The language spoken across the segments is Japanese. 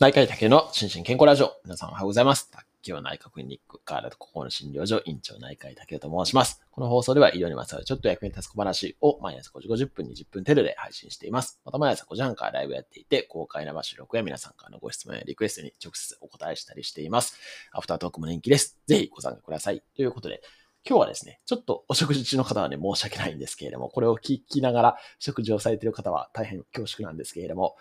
内科医竹の心身健康ラジオ。皆さんおはようございます。卓球内科クリニック、カーラと心の診療所、院長内科医竹と申します。この放送では医療にまつわるちょっと役に立つ小話を毎朝5時50分20分程度で配信しています。また毎朝5時半からライブやっていて、公開生収録や皆さんからのご質問やリクエストに直接お答えしたりしています。アフタートークも人気です。ぜひご参加ください。ということで、今日はですね、ちょっとお食事中の方はね、申し訳ないんですけれども、これを聞きながら食事をされている方は大変恐縮なんですけれども、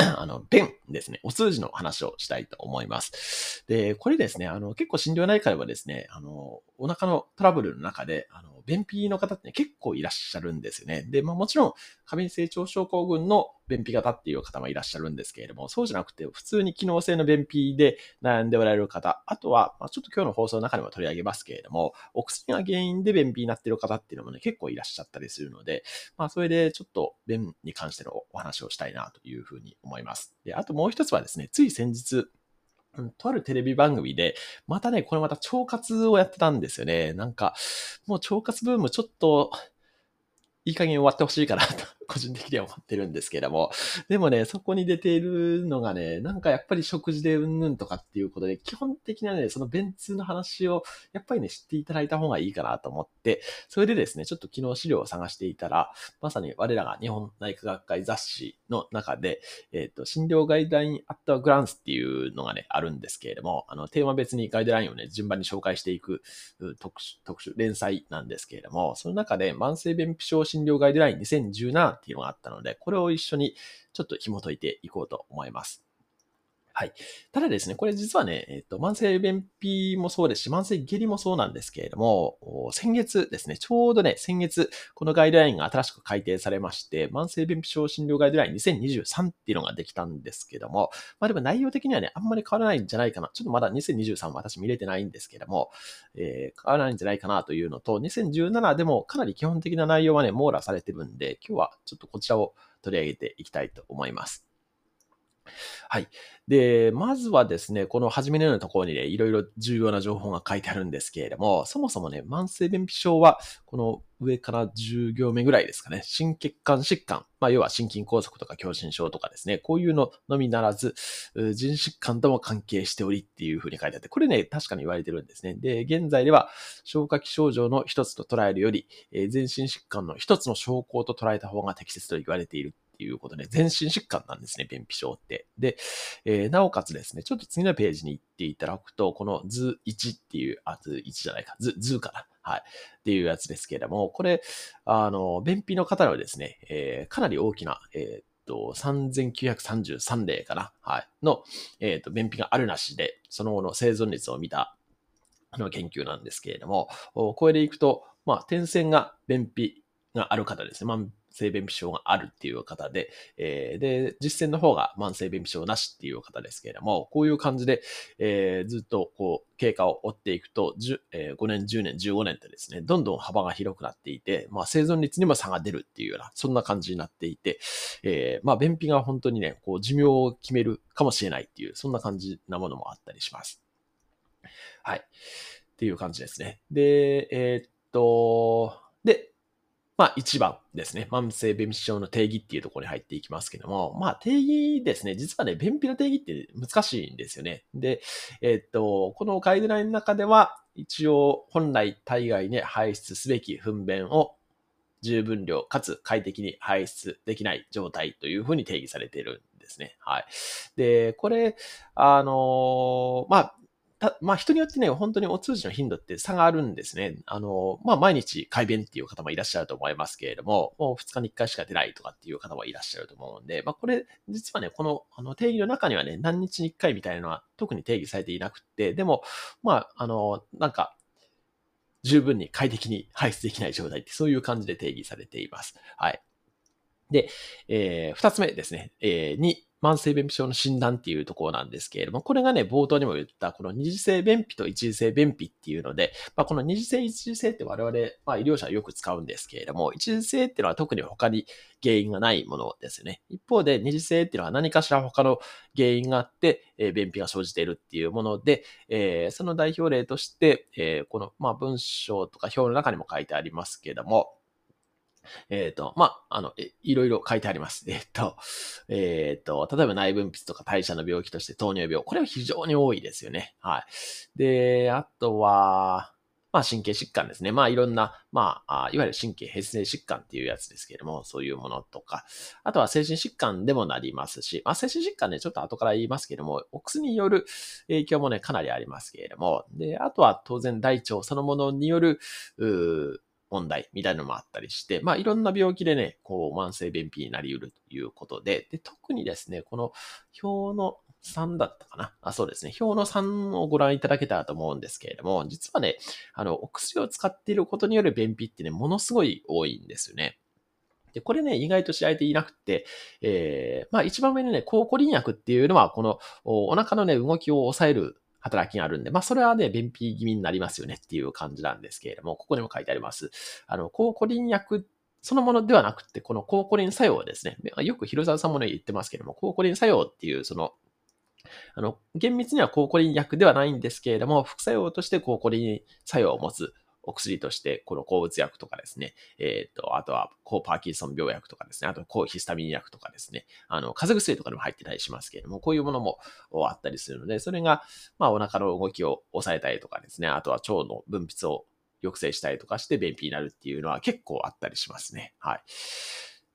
あの、便ですね、お通じの話をしたいと思います。で、これですね、あの、結構診療内科ではですね、あの、お腹のトラブルの中で、あの、便秘の方って、結構いらっしゃるんですよね。で、まあもちろん、過敏性腸症候群の便秘型っていう方もいらっしゃるんですけれども、そうじゃなくて、普通に機能性の便秘で悩んでおられる方、あとは、まあ、ちょっと今日の放送の中でも取り上げますけれども、お薬が原因で便秘になってる方っていうのもね、結構いらっしゃったりするので、まあ、それでちょっと便に関してのお話をしたいなというふうに思います。で、あともう一つはですね、つい先日、うんとあるテレビ番組で、またね、これまた腸活をやってたんですよね。なんか、もう腸活ブームちょっと、いい加減終わってほしいかなと、個人的には思ってるんですけれども。でもね、そこに出ているのがね、なんかやっぱり食事でうんぬんとかっていうことで、基本的なね、その便通の話を、やっぱりね、知っていただいた方がいいかなと思って、それでですね、ちょっと昨日資料を探していたら、まさに我らが日本内科学会雑誌の中で、えっ、と、診療ガイドラインアットグランスっていうのがね、あるんですけれども、あの、テーマ別にガイドラインをね、順番に紹介していく特殊、特殊、連載なんですけれども、その中で慢性便秘症診療ガイドライン2017っていうのがあったので、これを一緒にちょっと紐解いていこうと思います。はい。ただですね、これ実はね、えっ、と、慢性便秘もそうですし、慢性下痢もそうなんですけれども、先月ですね、ちょうどね、先月、このガイドラインが新しく改定されまして、慢性便秘症診療ガイドライン2023っていうのができたんですけども、まあでも内容的にはね、あんまり変わらないんじゃないかな。ちょっとまだ2023は私見れてないんですけども、えー変わらないんじゃないかなというのと、2017でもかなり基本的な内容はね、網羅されてるんで、今日はちょっとこちらを取り上げていきたいと思います。はい。で、まずはですね、この初めのようなところにね、いろいろ重要な情報が書いてあるんですけれども、そもそもね、慢性便秘症は、この上から10行目ぐらいですかね、心血管疾患、まあ、要は心筋梗塞とか狭心症とかですね、こういうののみならず、う腎疾患とも関係しておりっていうふうに書いてあって、これね、確かに言われてるんですね。で、現在では、消化器症状の一つと捉えるより、えー全身疾患の一つの症候と捉えた方が適切と言われているていうことで、全身疾患なんですね、便秘症って。で、えーなおかつですね、ちょっと次のページに行っていただくと、この図1っていう、あ、図1じゃないか、図、図かな。はい。っていうやつですけれども、これ、あの、便秘の方はですね、えーかなり大きな、えーっと、3933例かな。はい。の、えーっと、便秘があるなしで、その後の生存率を見た、の、研究なんですけれども、これでいくと、まあ、点線が便秘がある方ですね。慢性便秘症があるっていう方で、えーで、実践の方が慢性便秘症なしっていう方ですけれども、こういう感じで、えーずっとこう、経過を追っていくと、えー5年、10年、15年とですね、どんどん幅が広くなっていて、まあ、生存率にも差が出るっていうような、そんな感じになっていて、えーまあ、便秘が本当にね、こう、寿命を決めるかもしれないっていう、そんな感じなものもあったりします。はい。っていう感じですね。で、えーっと、まあ一番ですね。慢性便秘症の定義っていうところに入っていきますけども、まあ定義ですね。実はね、便秘の定義って難しいんですよね。で、えっと、このガイドラインの中では、一応本来体外に排出すべき糞便を十分量かつ快適に排出できない状態というふうに定義されているんですね。はい。で、これ、あのまあ、たまあ人によってね、本当にお通じの頻度って差があるんですね。あの、まあ毎日改便っていう方もいらっしゃると思いますけれども、もう2日に1回しか出ないとかっていう方もいらっしゃると思うんで、まあこれ、実はね、このあの定義の中にはね、何日に1回みたいなのは特に定義されていなくって、でも、まあ、あの、なんか、十分に快適に排出できない状態ってそういう感じで定義されています。はい。で、えー、二つ目ですね。えー、に、慢性便秘症の診断っていうところなんですけれども、これがね、冒頭にも言った、この二次性便秘と一次性便秘っていうので、まあ、この二次性、一次性って我々、まあ、医療者はよく使うんですけれども、一次性っていうのは特に他に原因がないものですよね。一方で、二次性っていうのは何かしら他の原因があって、えー便秘が生じているっていうもので、えーその代表例として、えーこの、まあ、文章とか表の中にも書いてありますけれども、えっ、と、まあ、あの、いろいろ書いてあります。えっ、と、えっ、と、例えば内分泌とか代謝の病気として糖尿病。これは非常に多いですよね。はい。で、あとは、まあ神経疾患ですね。まあいろんな、まあ、いわゆる神経変性疾患っていうやつですけれども、そういうものとか、あとは精神疾患でもなりますし、まあ精神疾患ね、ちょっと後から言いますけれども、お薬による影響もね、かなりありますけれども、で、あとは当然大腸そのものによる、問題みたいなのもあったりして、まあいろんな病気でね、こう慢性便秘になり得るということで、で特にですね、この表の3だったかな？あ、そうですね。表の3をご覧いただけたらと思うんですけれども、実はね、あの、お薬を使っていることによる便秘ってね、ものすごい多いんですよね。で、これね、意外と知られていなくて、えー、まあ一番上のね、抗コリン薬っていうのは、このお腹のね、動きを抑える働きがあるんで、まあそれはね、便秘気味になりますよねっていう感じなんですけれども、ここにも書いてあります。あの、抗コリン薬そのものではなくて、この抗コリン作用ですね。よく広沢さんもね、言ってますけども、抗コリン作用っていう、その、あの、厳密には抗コリン薬ではないんですけれども、副作用として抗コリン作用を持つお薬として、この抗うつ薬とかですね、えっ、と、あとは抗パーキンソン病薬とかですね、あと抗ヒスタミン薬とかですね、あの、風邪薬とかでも入ってたりしますけれども、こういうものもあったりするので、それが、まあ、お腹の動きを抑えたりとかですね、あとは腸の分泌を抑制したりとかして便秘になるっていうのは結構あったりしますね。はい。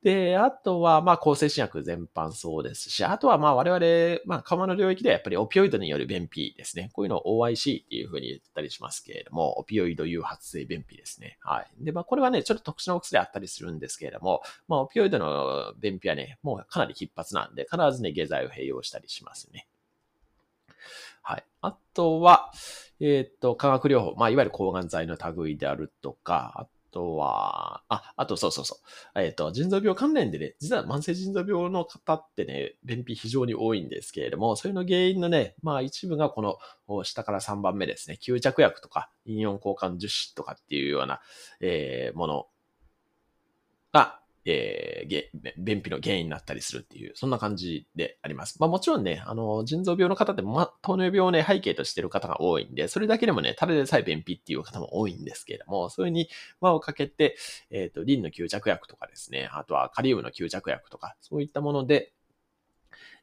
で、あとは、まあ、抗精神薬全般そうですし、あとは、まあ、我々、まあ、緩の領域ではやっぱりオピオイドによる便秘ですね。こういうのを OIC っていうふうに言ったりしますけれども、オピオイド誘発性便秘ですね。はい。で、まあ、これはね、ちょっと特殊なお薬あったりするんですけれども、まあ、オピオイドの便秘はね、もうかなり頻発なんで、必ずね、下剤を併用したりしますね。はい。あとは、えっ、と、化学療法、まあ、いわゆる抗がん剤の類であるとか、あとは、あ、あとそうそうそう。えっ、ー、と、腎臓病関連でね、実は慢性腎臓病の方ってね、便秘非常に多いんですけれども、それの原因のね、まあ一部がこの下から3番目ですね、吸着薬とか、陰陽交換樹脂とかっていうような、えー、ものが、えー、便秘の原因になったりするっていう、そんな感じであります。まあもちろんね、あの、腎臓病の方でも、ま、糖尿病をね、背景としてる方が多いんで、それだけでもね、ただでさえ便秘っていう方も多いんですけれども、それに輪をかけて、えっ、ー、と、リンの吸着薬とかですね、あとはカリウムの吸着薬とか、そういったもので、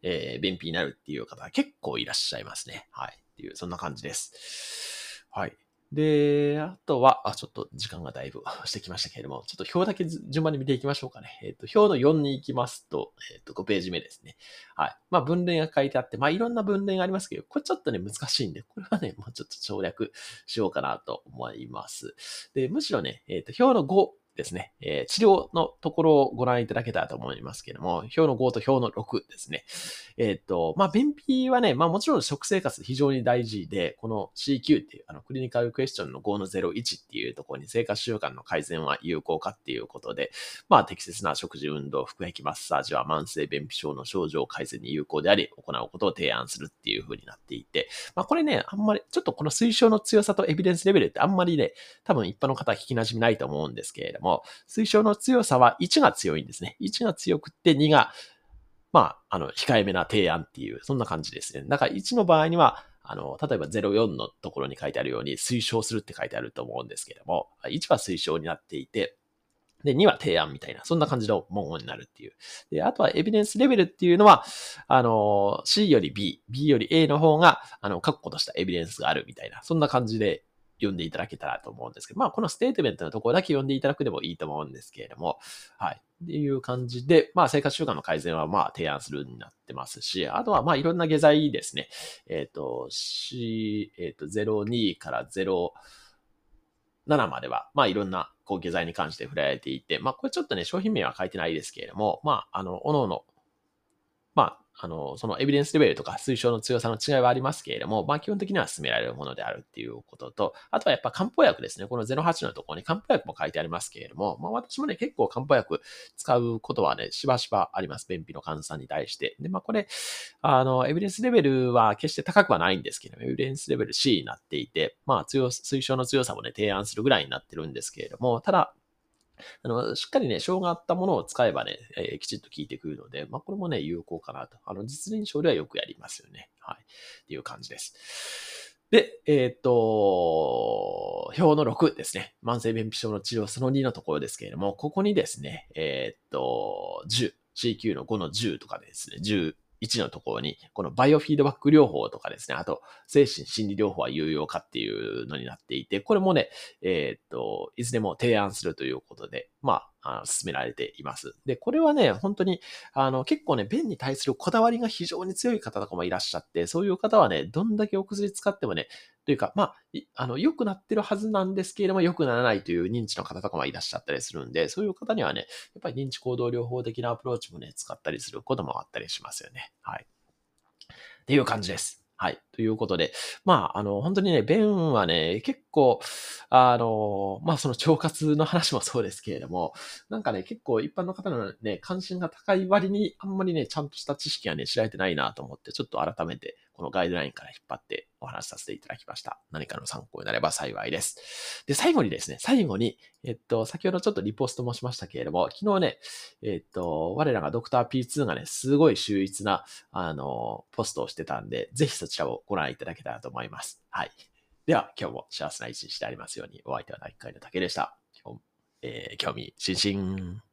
えー、便秘になるっていう方結構いらっしゃいますね。はい。っていう、そんな感じです。はい。で、あとは、あ、ちょっと時間がだいぶ してきましたけれども、ちょっと表だけ順番に見ていきましょうかね。えっ、ー、と、表の4に行きますと、えっ、ー、と、5ページ目ですね。はい。まあ、分類が書いてあって、まあ、いろんな分類がありますけど、これちょっとね、難しいんで、これはね、もうちょっと省略しようかなと思います。で、むしろね、えっ、ー、と、表の5ですね、えー、治療のところをご覧いただけたらと思いますけども、表の5と表の6ですね。えっ、ー、と、まあ、便秘はね、まあもちろん食生活非常に大事で、この CQ っていう、あの、クリニカルクエスチョンの5の01っていうところに生活習慣の改善は有効かっていうことで、まあ、適切な食事、運動、腹壁マッサージは慢性便秘症の症状改善に有効であり、行うことを提案するっていう風になっていて、まあ、これね、あんまり、ちょっとこの推奨の強さとエビデンスレベルってあんまりね、多分一般の方は聞き馴染みないと思うんですけれども、推奨の強さは1が強いんですね。1が強くって2が、まあ、あの、控えめな提案っていう、そんな感じですね。だから1の場合には、あの、例えば04のところに書いてあるように推奨するって書いてあると思うんですけども、1は推奨になっていて、で、2は提案みたいな、そんな感じの文言になるっていう。で、あとはエビデンスレベルっていうのは、あの、C より B、B より A の方が、あの、確固としたエビデンスがあるみたいな、そんな感じで読んでいただけたらと思うんですけど、まあ、このステートメントのところだけ読んでいただくでもいいと思うんですけれども、はい。っていう感じで、まあ、生活習慣の改善は、まあ、提案するになってますし、あとは、まあ、いろんな下剤ですね。えっ、ー、と、C、えっ、ー、と、02から07までは、まあ、いろんな、こう、下剤に関して触れられていて、まあ、これちょっとね、商品名は書いてないですけれども、まあ、あの、おのおの、まあ、あの、そのエビデンスレベルとか推奨の強さの違いはありますけれども、まあ基本的には進められるものであるっていうことと、あとはやっぱ漢方薬ですね。この08のところに漢方薬も書いてありますけれども、まあ私もね、結構漢方薬使うことはね、しばしばあります。便秘の患者さんに対して。で、まあこれ、あの、エビデンスレベルは決して高くはないんですけど、エビデンスレベル C になっていて、まあ強、推奨の強さもね、提案するぐらいになってるんですけれども、ただ、あの、しっかりね、症があったものを使えばね、えー、きちっと効いてくるので、まあ、これもね、有効かなと。あの、実臨床ではよくやりますよね。はい。っていう感じです。で、えっ、と、表の6ですね。慢性便秘症の治療その2のところですけれども、ここにですね、えっ、と、10、CQ の5の10とかですね、10、1のところに、このバイオフィードバック療法とかですね、あと、精神心理療法は有用かっていうのになっていて、これもね、えー、っと、いずれも提案するということで、まあ、あ進められています。で、これはね、本当に、あの、結構ね、便に対するこだわりが非常に強い方とかもいらっしゃって、そういう方はね、どんだけお薬使ってもね、というか、まあ、あの、良くなってるはずなんですけれども、良くならないという認知の方とかもいらっしゃったりするんで、そういう方にはね、やっぱり認知行動療法的なアプローチもね、使ったりすることもあったりしますよね。はい。っていう感じです。はい。ということで、まあ、あの、本当にね、弁はね、結構、あの、まあ、その腸活の話もそうですけれども、なんかね、結構一般の方のね、関心が高い割に、あんまりね、ちゃんとした知識はね、知られてないなと思って、ちょっと改めて、このガイドラインから引っ張ってお話しさせていただきました。何かの参考になれば幸いです。で、最後にですね、最後に、えっと、先ほどちょっとリポストもしましたけれども、昨日ね、えっと、我らがドクター P2 がね、すごい秀逸な、あの、ポストをしてたんで、ぜひそちらをご覧いただけたらと思います。はい。では、今日も幸せな一日でありますように、お相手は第1回の竹でした。えー、興味津々。